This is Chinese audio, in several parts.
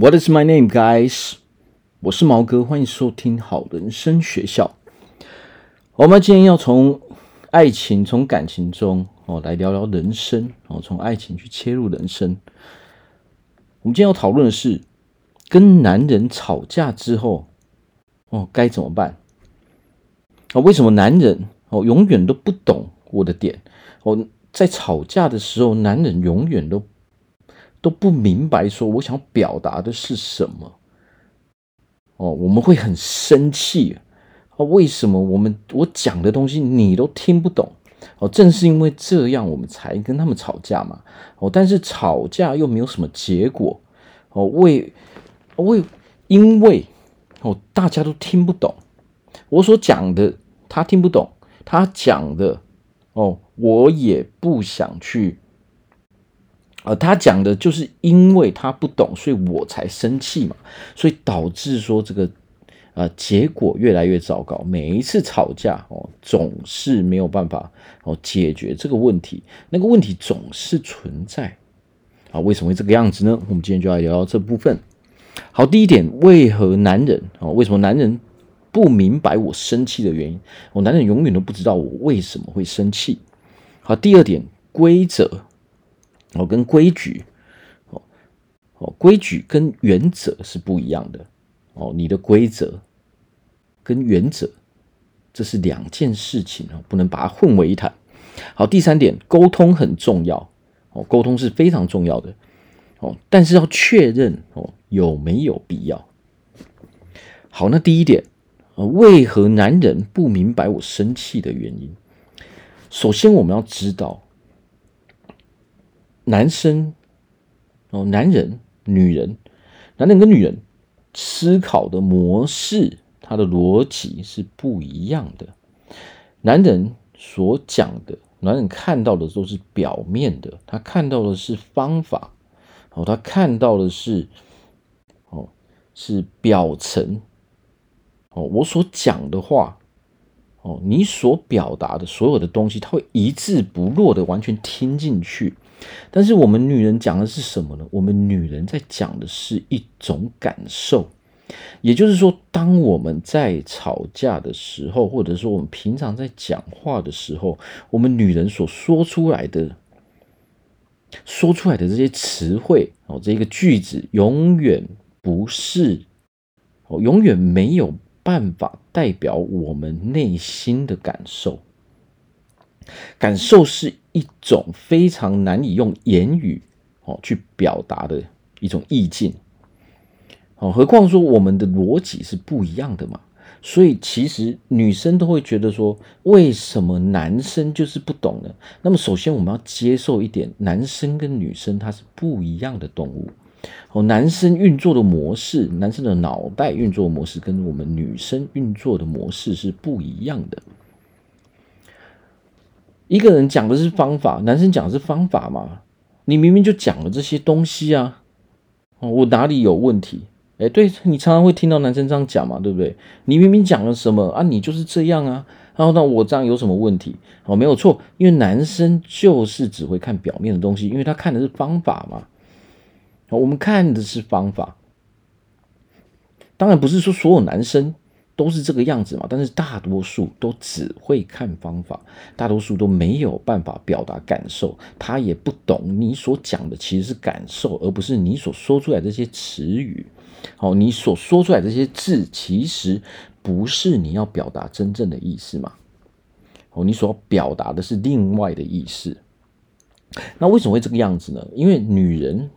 What is my name, guys？我是毛哥，欢迎收听好人生学校。我们今天要从爱情、从感情中哦来聊聊人生哦，从爱情去切入人生。我们今天要讨论的是，跟男人吵架之后哦该怎么办？哦，为什么男人哦永远都不懂我的点？哦，在吵架的时候，男人永远都。都不明白，说我想表达的是什么？哦，我们会很生气啊！为什么我们我讲的东西你都听不懂？哦，正是因为这样，我们才跟他们吵架嘛。哦，但是吵架又没有什么结果。哦，为为因为哦，大家都听不懂我所讲的，他听不懂他讲的。哦，我也不想去。呃，他讲的就是因为他不懂，所以我才生气嘛，所以导致说这个呃结果越来越糟糕。每一次吵架哦，总是没有办法哦解决这个问题，那个问题总是存在啊。为什么会这个样子呢？我们今天就来聊聊这部分。好，第一点，为何男人啊？为什么男人不明白我生气的原因？我男人永远都不知道我为什么会生气。好，第二点，规则。哦，跟规矩，哦哦，规矩跟原则是不一样的哦。你的规则跟原则，这是两件事情哦，不能把它混为一谈。好，第三点，沟通很重要哦，沟通是非常重要的哦，但是要确认哦有没有必要。好，那第一点，为何男人不明白我生气的原因？首先，我们要知道。男生哦，男人、女人，男人跟女人思考的模式，他的逻辑是不一样的。男人所讲的，男人看到的都是表面的，他看到的是方法，哦，他看到的是哦，是表层。哦，我所讲的话，哦，你所表达的所有的东西，他会一字不落的完全听进去。但是我们女人讲的是什么呢？我们女人在讲的是一种感受，也就是说，当我们在吵架的时候，或者说我们平常在讲话的时候，我们女人所说出来的、说出来的这些词汇哦，这个句子永远不是哦，永远没有办法代表我们内心的感受。感受是一种非常难以用言语哦去表达的一种意境哦，何况说我们的逻辑是不一样的嘛，所以其实女生都会觉得说，为什么男生就是不懂呢？那么首先我们要接受一点，男生跟女生他是不一样的动物哦，男生运作的模式，男生的脑袋运作模式跟我们女生运作的模式是不一样的。一个人讲的是方法，男生讲的是方法嘛？你明明就讲了这些东西啊，哦，我哪里有问题？哎，对，你常常会听到男生这样讲嘛，对不对？你明明讲了什么啊？你就是这样啊，然后那我这样有什么问题？哦，没有错，因为男生就是只会看表面的东西，因为他看的是方法嘛。我们看的是方法，当然不是说所有男生。都是这个样子嘛，但是大多数都只会看方法，大多数都没有办法表达感受，他也不懂你所讲的其实是感受，而不是你所说出来这些词语。好，你所说出来这些字，其实不是你要表达真正的意思嘛？哦，你所表达的是另外的意思。那为什么会这个样子呢？因为女人，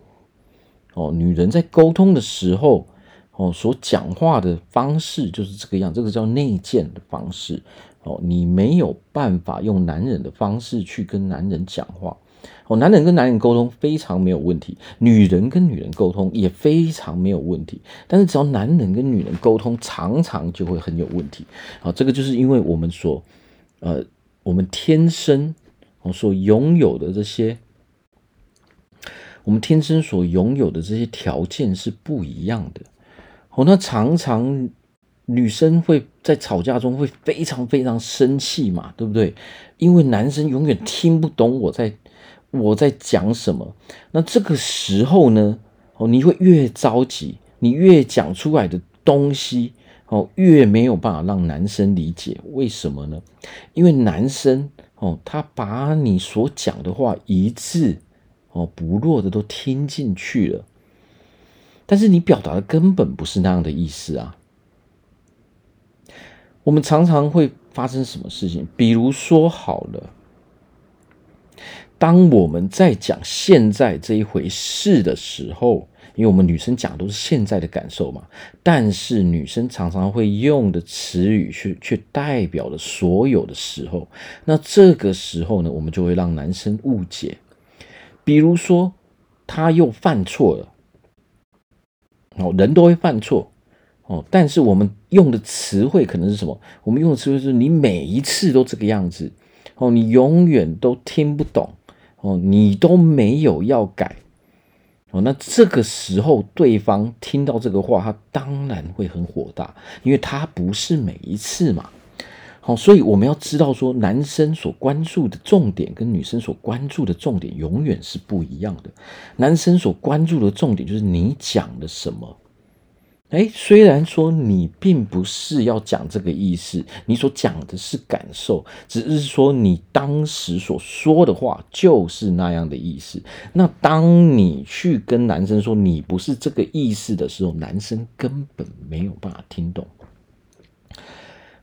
哦，女人在沟通的时候。哦，所讲话的方式就是这个样，这个叫内建的方式。哦，你没有办法用男人的方式去跟男人讲话。哦，男人跟男人沟通非常没有问题，女人跟女人沟通也非常没有问题。但是只要男人跟女人沟通，常常就会很有问题。啊，这个就是因为我们所，呃，我们天生哦所拥有的这些，我们天生所拥有的这些条件是不一样的。哦，那常常女生会在吵架中会非常非常生气嘛，对不对？因为男生永远听不懂我在我在讲什么。那这个时候呢，哦，你会越着急，你越讲出来的东西哦，越没有办法让男生理解。为什么呢？因为男生哦，他把你所讲的话一字哦不落的都听进去了，但是你表达的根本不是那样的意思啊。我们常常会发生什么事情？比如说好了，当我们在讲现在这一回事的时候，因为我们女生讲都是现在的感受嘛，但是女生常常会用的词语去却代表了所有的时候，那这个时候呢，我们就会让男生误解。比如说，他又犯错了，哦，人都会犯错。哦，但是我们用的词汇可能是什么？我们用的词汇是你每一次都这个样子，哦，你永远都听不懂，哦，你都没有要改，哦，那这个时候对方听到这个话，他当然会很火大，因为他不是每一次嘛，好，所以我们要知道说，男生所关注的重点跟女生所关注的重点永远是不一样的。男生所关注的重点就是你讲的什么。哎，虽然说你并不是要讲这个意思，你所讲的是感受，只是说你当时所说的话就是那样的意思。那当你去跟男生说你不是这个意思的时候，男生根本没有办法听懂。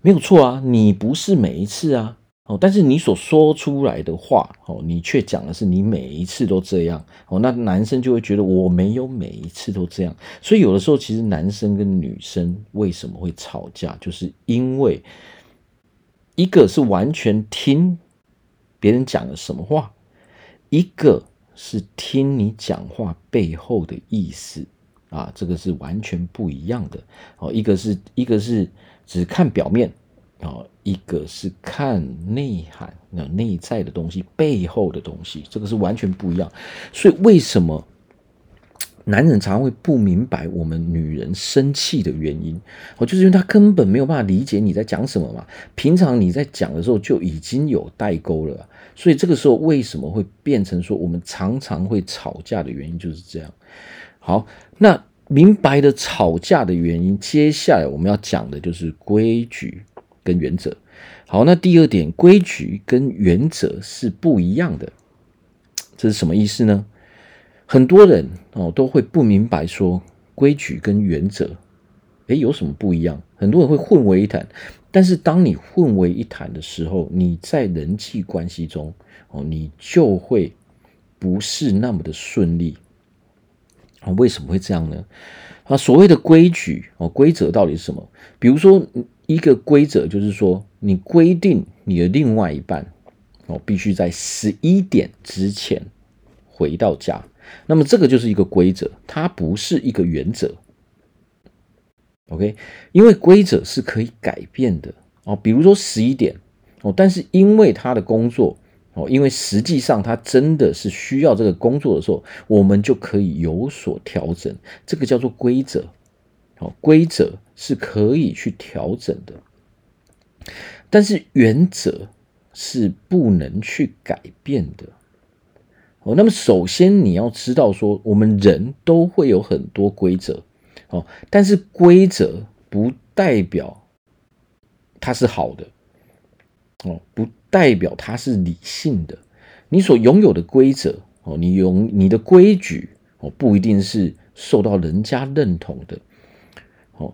没有错啊，你不是每一次啊。哦，但是你所说出来的话，哦，你却讲的是你每一次都这样，哦，那男生就会觉得我没有每一次都这样，所以有的时候其实男生跟女生为什么会吵架，就是因为一个是完全听别人讲了什么话，一个是听你讲话背后的意思啊，这个是完全不一样的哦，一个是一个是只看表面。啊，一个是看内涵，那内在的东西，背后的东西，这个是完全不一样。所以为什么男人常常会不明白我们女人生气的原因？哦，就是因为他根本没有办法理解你在讲什么嘛。平常你在讲的时候就已经有代沟了，所以这个时候为什么会变成说我们常常会吵架的原因就是这样。好，那明白的吵架的原因，接下来我们要讲的就是规矩。跟原则，好，那第二点，规矩跟原则是不一样的，这是什么意思呢？很多人哦都会不明白说规矩跟原则，诶，有什么不一样？很多人会混为一谈，但是当你混为一谈的时候，你在人际关系中哦，你就会不是那么的顺利。啊，为什么会这样呢？啊，所谓的规矩哦，规则到底是什么？比如说。一个规则就是说，你规定你的另外一半哦，必须在十一点之前回到家。那么这个就是一个规则，它不是一个原则。OK，因为规则是可以改变的哦。比如说十一点哦，但是因为他的工作哦，因为实际上他真的是需要这个工作的时候，我们就可以有所调整。这个叫做规则。哦，规则是可以去调整的，但是原则是不能去改变的。哦，那么首先你要知道说，我们人都会有很多规则，哦，但是规则不代表它是好的，哦，不代表它是理性的。你所拥有的规则，哦，你用你的规矩，哦，不一定是受到人家认同的。哦，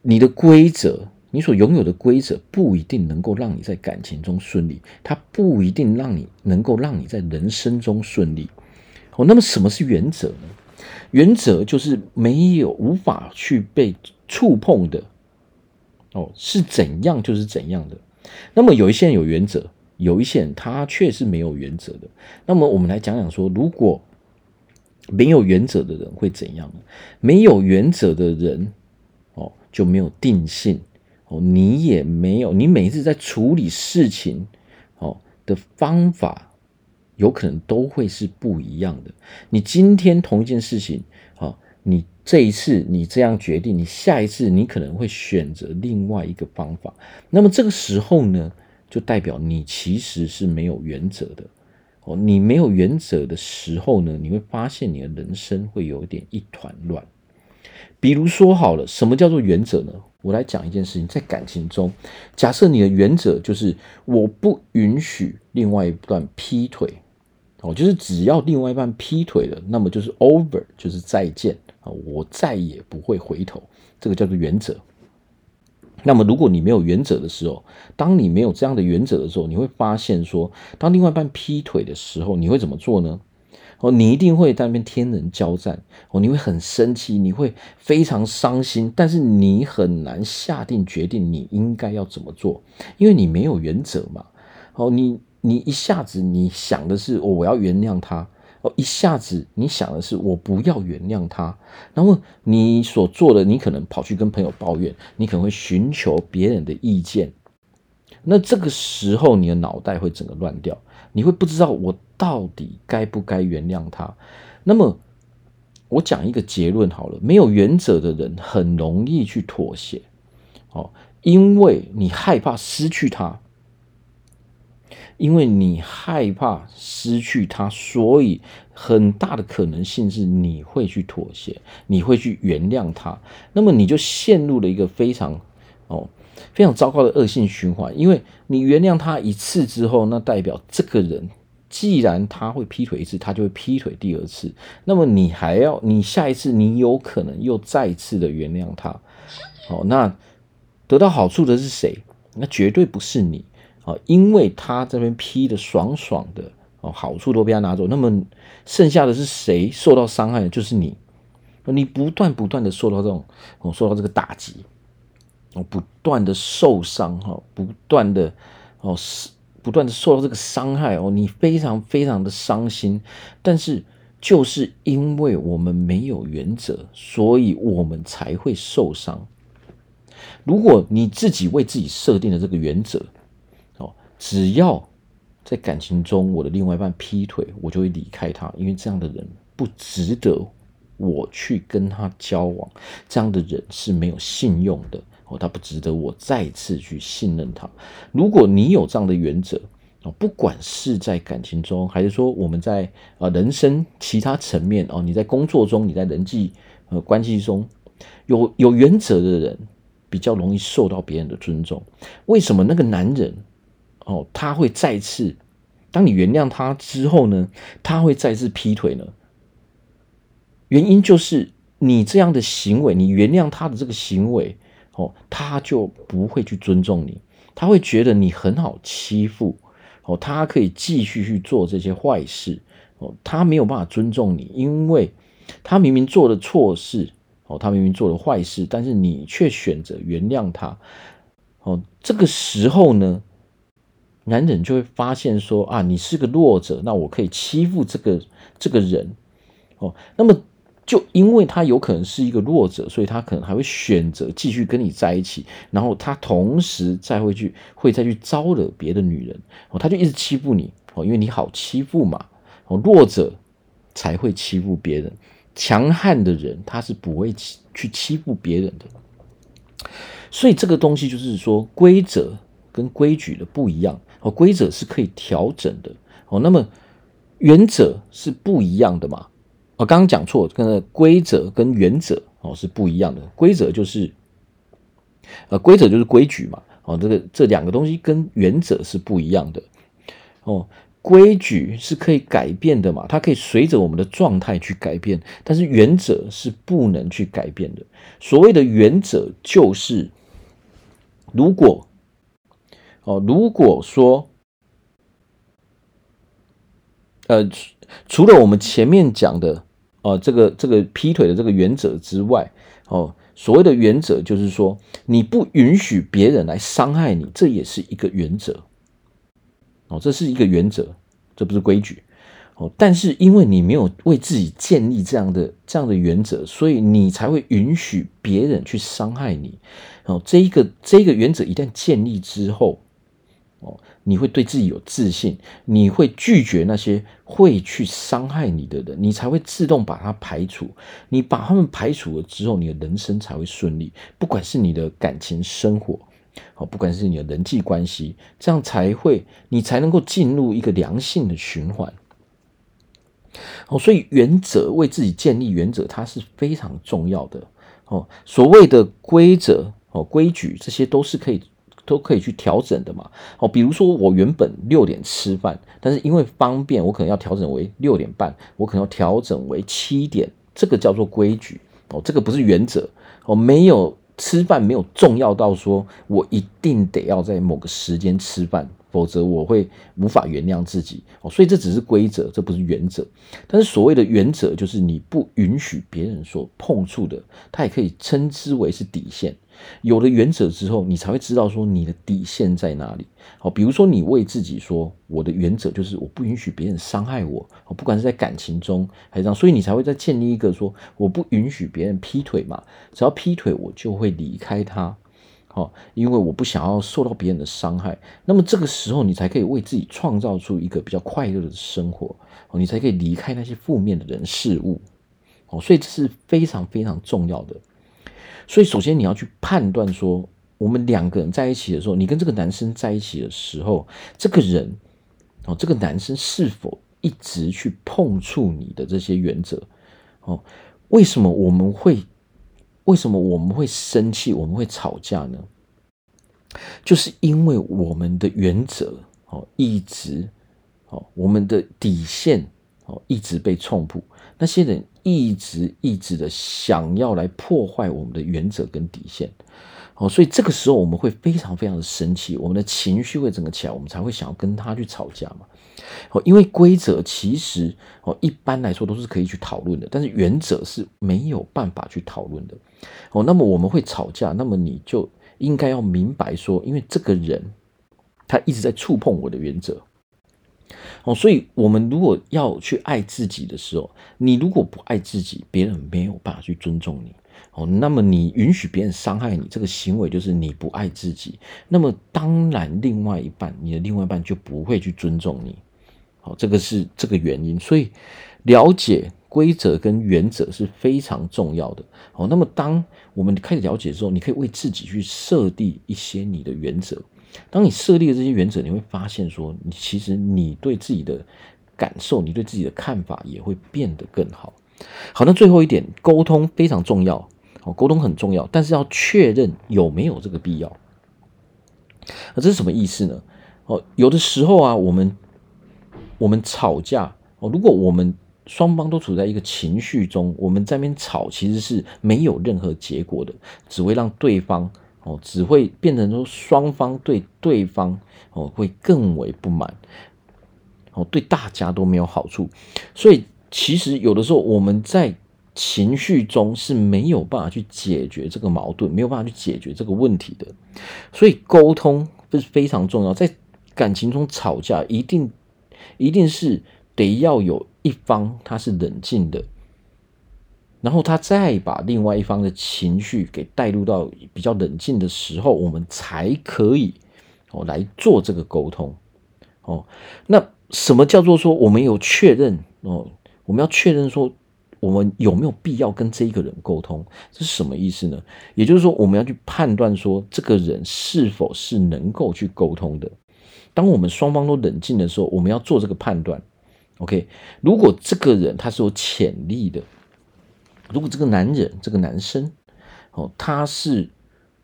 你的规则，你所拥有的规则不一定能够让你在感情中顺利，它不一定让你能够让你在人生中顺利。哦，那么什么是原则呢？原则就是没有无法去被触碰的。哦，是怎样就是怎样的。那么有一些人有原则，有一些人他却是没有原则的。那么我们来讲讲说，如果没有原则的人会怎样呢？没有原则的人。哦就没有定性哦，你也没有，你每一次在处理事情哦的方法，有可能都会是不一样的。你今天同一件事情，哦，你这一次你这样决定，你下一次你可能会选择另外一个方法。那么这个时候呢，就代表你其实是没有原则的哦，你没有原则的时候呢，你会发现你的人生会有点一团乱。比如说好了，什么叫做原则呢？我来讲一件事情，在感情中，假设你的原则就是我不允许另外一半劈腿，哦，就是只要另外一半劈腿了，那么就是 over，就是再见啊，我再也不会回头，这个叫做原则。那么，如果你没有原则的时候，当你没有这样的原则的时候，你会发现说，当另外一半劈腿的时候，你会怎么做呢？哦，你一定会在那边天人交战哦，你会很生气，你会非常伤心，但是你很难下定决定你应该要怎么做，因为你没有原则嘛。哦，你你一下子你想的是，哦，我要原谅他。哦，一下子你想的是我不要原谅他，然后你所做的，你可能跑去跟朋友抱怨，你可能会寻求别人的意见，那这个时候你的脑袋会整个乱掉，你会不知道我到底该不该原谅他。那么我讲一个结论好了，没有原则的人很容易去妥协，哦，因为你害怕失去他。因为你害怕失去他，所以很大的可能性是你会去妥协，你会去原谅他。那么你就陷入了一个非常哦非常糟糕的恶性循环。因为你原谅他一次之后，那代表这个人既然他会劈腿一次，他就会劈腿第二次。那么你还要你下一次你有可能又再次的原谅他。哦，那得到好处的是谁？那绝对不是你。啊，因为他这边批的爽爽的哦，好处都被他拿走，那么剩下的是谁受到伤害的？就是你，你不断不断的受到这种哦，受到这个打击，哦，不断的受伤哈，不断的哦是，不断的受到这个伤害哦，你非常非常的伤心，但是就是因为我们没有原则，所以我们才会受伤。如果你自己为自己设定的这个原则。只要在感情中，我的另外一半劈腿，我就会离开他，因为这样的人不值得我去跟他交往。这样的人是没有信用的哦，他不值得我再次去信任他。如果你有这样的原则哦，不管是在感情中，还是说我们在呃人生其他层面哦，你在工作中，你在人际呃关系中有有原则的人，比较容易受到别人的尊重。为什么那个男人？哦，他会再次，当你原谅他之后呢，他会再次劈腿呢？原因就是你这样的行为，你原谅他的这个行为，哦，他就不会去尊重你，他会觉得你很好欺负，哦，他可以继续去做这些坏事，哦，他没有办法尊重你，因为他明明做了错事，哦，他明明做了坏事，但是你却选择原谅他，哦，这个时候呢？男人就会发现说啊，你是个弱者，那我可以欺负这个这个人哦。那么就因为他有可能是一个弱者，所以他可能还会选择继续跟你在一起，然后他同时再会去会再去招惹别的女人哦，他就一直欺负你哦，因为你好欺负嘛哦，弱者才会欺负别人，强悍的人他是不会去欺负别人的。所以这个东西就是说规则跟规矩的不一样。哦，规则是可以调整的哦。那么原则是不一样的嘛？我刚刚讲错，跟规则跟原则哦是不一样的。规则就是呃，规则就是规矩嘛。哦，这个这两个东西跟原则是不一样的哦。规矩是可以改变的嘛，它可以随着我们的状态去改变，但是原则是不能去改变的。所谓的原则就是如果。哦，如果说，呃，除了我们前面讲的，呃，这个这个劈腿的这个原则之外，哦，所谓的原则就是说，你不允许别人来伤害你，这也是一个原则。哦，这是一个原则，这不是规矩。哦，但是因为你没有为自己建立这样的这样的原则，所以你才会允许别人去伤害你。哦，这一个这一个原则一旦建立之后，你会对自己有自信，你会拒绝那些会去伤害你的人，你才会自动把它排除。你把他们排除了之后，你的人生才会顺利。不管是你的感情生活，好，不管是你的人际关系，这样才会你才能够进入一个良性的循环。哦，所以原则为自己建立原则，它是非常重要的。哦，所谓的规则、哦规矩，这些都是可以都可以去调整的嘛。哦，比如说我原本六点吃饭，但是因为方便，我可能要调整为六点半，我可能要调整为七点，这个叫做规矩。哦，这个不是原则。哦，没有吃饭没有重要到说我一定得要在某个时间吃饭。否则我会无法原谅自己哦，所以这只是规则，这不是原则。但是所谓的原则，就是你不允许别人所碰触的，它也可以称之为是底线。有了原则之后，你才会知道说你的底线在哪里。好，比如说你为自己说，我的原则就是我不允许别人伤害我，不管是在感情中还是这样，所以你才会再建立一个说，我不允许别人劈腿嘛，只要劈腿我就会离开他。哦，因为我不想要受到别人的伤害，那么这个时候你才可以为自己创造出一个比较快乐的生活，哦，你才可以离开那些负面的人事物，哦，所以这是非常非常重要的。所以首先你要去判断说，我们两个人在一起的时候，你跟这个男生在一起的时候，这个人，哦，这个男生是否一直去碰触你的这些原则？哦，为什么我们会？为什么我们会生气？我们会吵架呢？就是因为我们的原则哦，一直哦，我们的底线哦，一直被冲破。那些人一直一直的想要来破坏我们的原则跟底线哦，所以这个时候我们会非常非常的生气，我们的情绪会整个起来，我们才会想要跟他去吵架嘛。哦，因为规则其实哦，一般来说都是可以去讨论的，但是原则是没有办法去讨论的。哦，那么我们会吵架，那么你就应该要明白说，因为这个人他一直在触碰我的原则。哦，所以我们如果要去爱自己的时候，你如果不爱自己，别人没有办法去尊重你。哦，那么你允许别人伤害你，这个行为就是你不爱自己。那么当然，另外一半，你的另外一半就不会去尊重你。好，这个是这个原因。所以了解规则跟原则是非常重要的。好，那么当我们开始了解之后，你可以为自己去设定一些你的原则。当你设立了这些原则，你会发现说，你其实你对自己的感受，你对自己的看法也会变得更好。好，那最后一点，沟通非常重要。哦，沟通很重要，但是要确认有没有这个必要。那这是什么意思呢？哦，有的时候啊，我们我们吵架哦，如果我们双方都处在一个情绪中，我们在那边吵，其实是没有任何结果的，只会让对方哦，只会变成说双方对对方哦会更为不满，哦，对大家都没有好处。所以其实有的时候我们在情绪中是没有办法去解决这个矛盾，没有办法去解决这个问题的。所以沟通是非常重要，在感情中吵架一定一定是得要有一方他是冷静的，然后他再把另外一方的情绪给带入到比较冷静的时候，我们才可以哦来做这个沟通哦。那什么叫做说我们有确认哦？我们要确认说。我们有没有必要跟这一个人沟通？这是什么意思呢？也就是说，我们要去判断说，这个人是否是能够去沟通的。当我们双方都冷静的时候，我们要做这个判断。OK，如果这个人他是有潜力的，如果这个男人这个男生哦，他是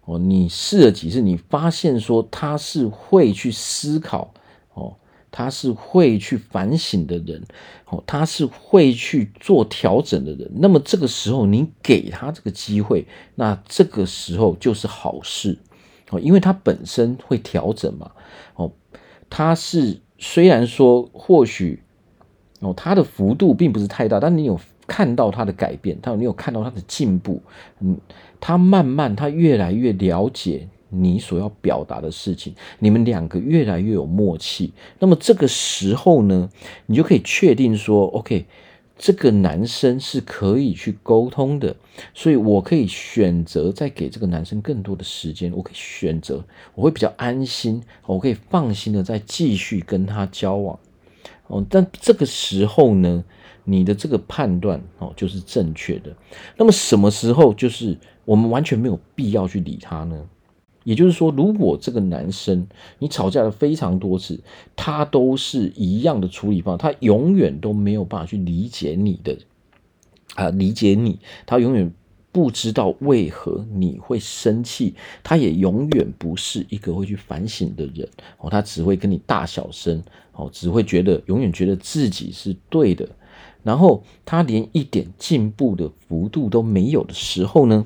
哦，你试了几次，你发现说他是会去思考哦。他是会去反省的人，哦，他是会去做调整的人。那么这个时候，你给他这个机会，那这个时候就是好事，哦，因为他本身会调整嘛，哦，他是虽然说或许，哦，他的幅度并不是太大，但你有看到他的改变，但你有看到他的进步，嗯，他慢慢他越来越了解。你所要表达的事情，你们两个越来越有默契，那么这个时候呢，你就可以确定说，OK，这个男生是可以去沟通的，所以我可以选择再给这个男生更多的时间，我可以选择，我会比较安心，我可以放心的再继续跟他交往，哦，但这个时候呢，你的这个判断哦就是正确的，那么什么时候就是我们完全没有必要去理他呢？也就是说，如果这个男生你吵架了非常多次，他都是一样的处理方法，他永远都没有办法去理解你的啊，理解你，他永远不知道为何你会生气，他也永远不是一个会去反省的人哦，他只会跟你大小声哦，只会觉得永远觉得自己是对的，然后他连一点进步的幅度都没有的时候呢，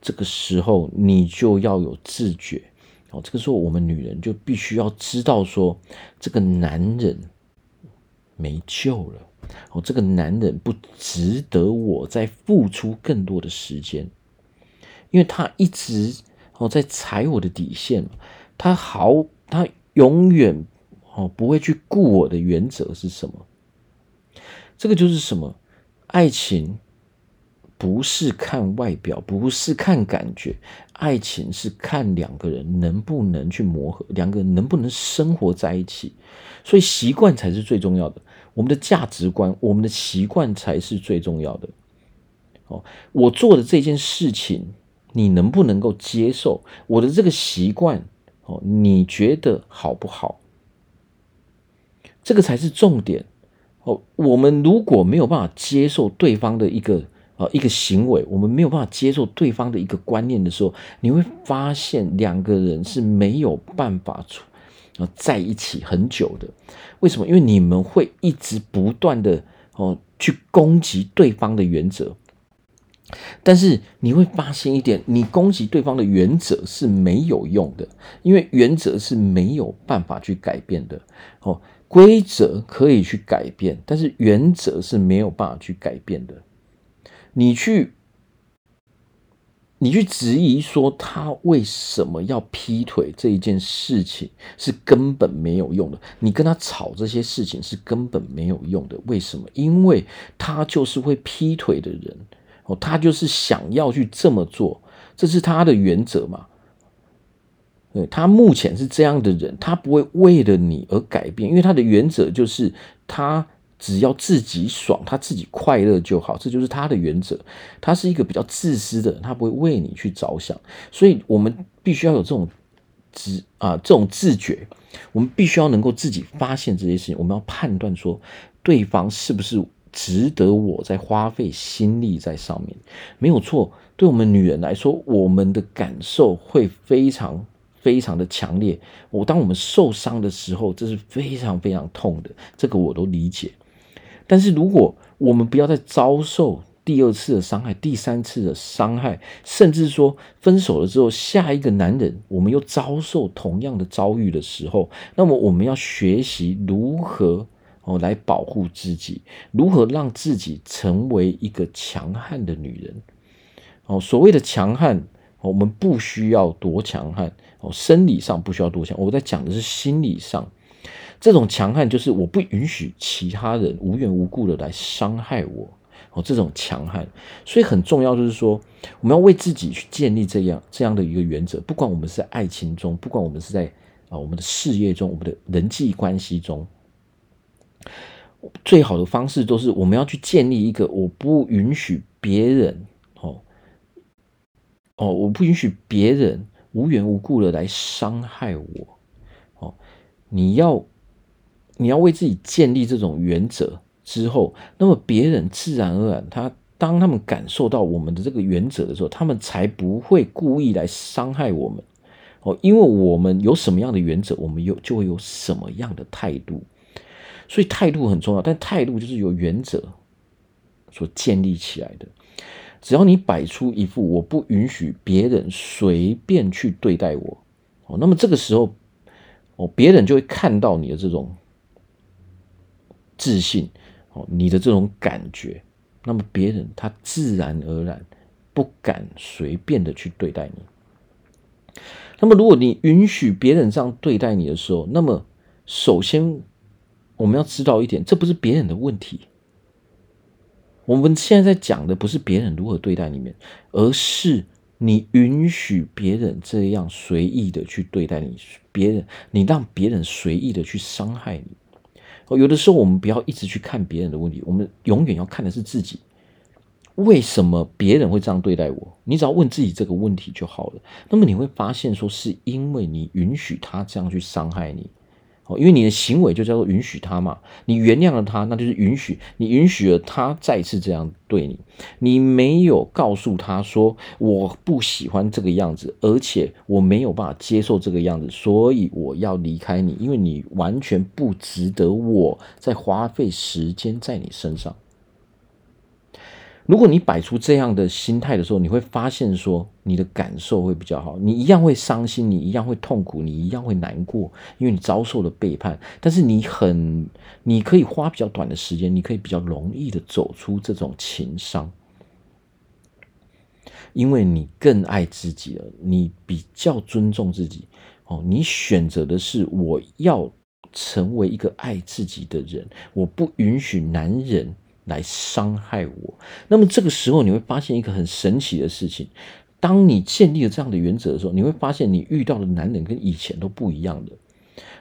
这个时候你就要有自觉哦，这个时候我们女人就必须要知道说，这个男人没救了。哦，这个男人不值得我再付出更多的时间，因为他一直哦在踩我的底线，他好，他永远哦不会去顾我的原则是什么？这个就是什么？爱情不是看外表，不是看感觉，爱情是看两个人能不能去磨合，两个人能不能生活在一起，所以习惯才是最重要的。我们的价值观，我们的习惯才是最重要的。哦，我做的这件事情，你能不能够接受？我的这个习惯，哦，你觉得好不好？这个才是重点。哦，我们如果没有办法接受对方的一个啊一个行为，我们没有办法接受对方的一个观念的时候，你会发现两个人是没有办法处啊。在一起很久的，为什么？因为你们会一直不断的哦去攻击对方的原则，但是你会发现一点，你攻击对方的原则是没有用的，因为原则是没有办法去改变的。哦，规则可以去改变，但是原则是没有办法去改变的。你去。你去质疑说他为什么要劈腿这一件事情是根本没有用的，你跟他吵这些事情是根本没有用的。为什么？因为他就是会劈腿的人哦，他就是想要去这么做，这是他的原则嘛。对，他目前是这样的人，他不会为了你而改变，因为他的原则就是他。只要自己爽，他自己快乐就好，这就是他的原则。他是一个比较自私的人，他不会为你去着想。所以，我们必须要有这种自啊这种自觉，我们必须要能够自己发现这些事情。我们要判断说，对方是不是值得我在花费心力在上面。没有错，对我们女人来说，我们的感受会非常非常的强烈。我当我们受伤的时候，这是非常非常痛的，这个我都理解。但是，如果我们不要再遭受第二次的伤害、第三次的伤害，甚至说分手了之后，下一个男人我们又遭受同样的遭遇的时候，那么我们要学习如何哦来保护自己，如何让自己成为一个强悍的女人。哦，所谓的强悍，我们不需要多强悍哦，生理上不需要多强，我在讲的是心理上。这种强悍就是我不允许其他人无缘无故的来伤害我哦，这种强悍，所以很重要就是说，我们要为自己去建立这样这样的一个原则，不管我们是在爱情中，不管我们是在啊我们的事业中，我们的人际关系中，最好的方式都是我们要去建立一个我不允许别人哦哦，我不允许别人无缘无故的来伤害我哦，你要。你要为自己建立这种原则之后，那么别人自然而然，他当他们感受到我们的这个原则的时候，他们才不会故意来伤害我们哦。因为我们有什么样的原则，我们有就会有什么样的态度，所以态度很重要。但态度就是由原则所建立起来的。只要你摆出一副我不允许别人随便去对待我哦，那么这个时候哦，别人就会看到你的这种。自信哦，你的这种感觉，那么别人他自然而然不敢随便的去对待你。那么如果你允许别人这样对待你的时候，那么首先我们要知道一点，这不是别人的问题。我们现在在讲的不是别人如何对待你们，而是你允许别人这样随意的去对待你，别人你让别人随意的去伤害你。有的时候，我们不要一直去看别人的问题，我们永远要看的是自己。为什么别人会这样对待我？你只要问自己这个问题就好了。那么你会发现，说是因为你允许他这样去伤害你。哦，因为你的行为就叫做允许他嘛，你原谅了他，那就是允许你允许了他再次这样对你，你没有告诉他说我不喜欢这个样子，而且我没有办法接受这个样子，所以我要离开你，因为你完全不值得我再花费时间在你身上。如果你摆出这样的心态的时候，你会发现说你的感受会比较好，你一样会伤心，你一样会痛苦，你一样会难过，因为你遭受了背叛。但是你很，你可以花比较短的时间，你可以比较容易的走出这种情伤，因为你更爱自己了，你比较尊重自己。哦，你选择的是我要成为一个爱自己的人，我不允许男人。来伤害我，那么这个时候你会发现一个很神奇的事情：当你建立了这样的原则的时候，你会发现你遇到的男人跟以前都不一样的。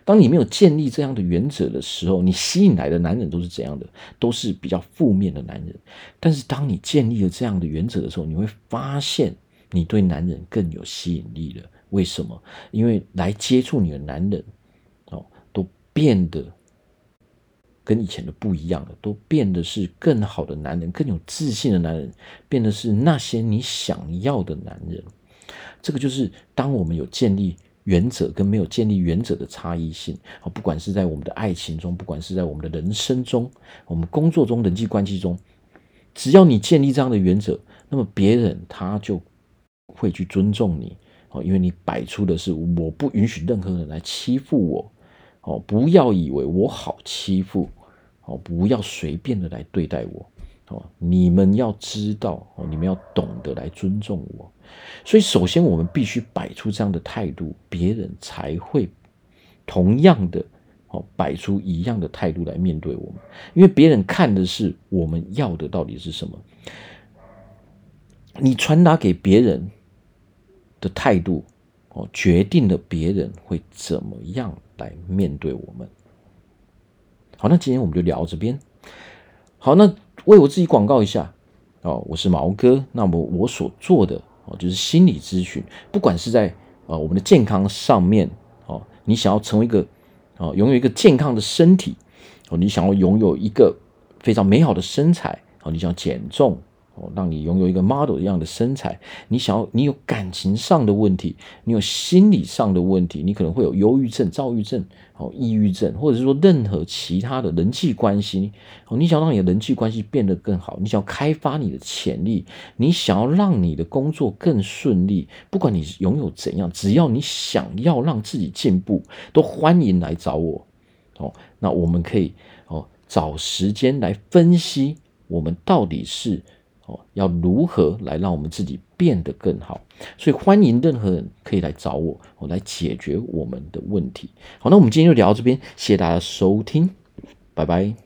当你没有建立这样的原则的时候，你吸引来的男人都是怎样的？都是比较负面的男人。但是当你建立了这样的原则的时候，你会发现你对男人更有吸引力了。为什么？因为来接触你的男人，哦，都变得。跟以前的不一样了，都变得是更好的男人，更有自信的男人，变得是那些你想要的男人。这个就是当我们有建立原则跟没有建立原则的差异性啊，不管是在我们的爱情中，不管是在我们的人生中，我们工作中、人际关系中，只要你建立这样的原则，那么别人他就会去尊重你哦，因为你摆出的是我不允许任何人来欺负我。哦，不要以为我好欺负，哦，不要随便的来对待我，哦，你们要知道，哦，你们要懂得来尊重我。所以，首先我们必须摆出这样的态度，别人才会同样的，哦，摆出一样的态度来面对我们。因为别人看的是我们要的到底是什么，你传达给别人的态度。哦，决定了别人会怎么样来面对我们。好，那今天我们就聊这边。好，那为我自己广告一下哦，我是毛哥。那么我所做的哦，就是心理咨询，不管是在啊我们的健康上面哦，你想要成为一个哦，拥有一个健康的身体哦，你想要拥有一个非常美好的身材哦，你想要减重。哦，让你拥有一个 model 一样的身材。你想要，你有感情上的问题，你有心理上的问题，你可能会有忧郁症、躁郁症、哦，抑郁症，或者是说任何其他的人际关系。哦，你想让你的人际关系变得更好，你想要开发你的潜力，你想要让你的工作更顺利。不管你拥有怎样，只要你想要让自己进步，都欢迎来找我。哦，那我们可以哦找时间来分析，我们到底是。哦，要如何来让我们自己变得更好？所以欢迎任何人可以来找我，我来解决我们的问题。好，那我们今天就聊到这边，谢谢大家收听，拜拜。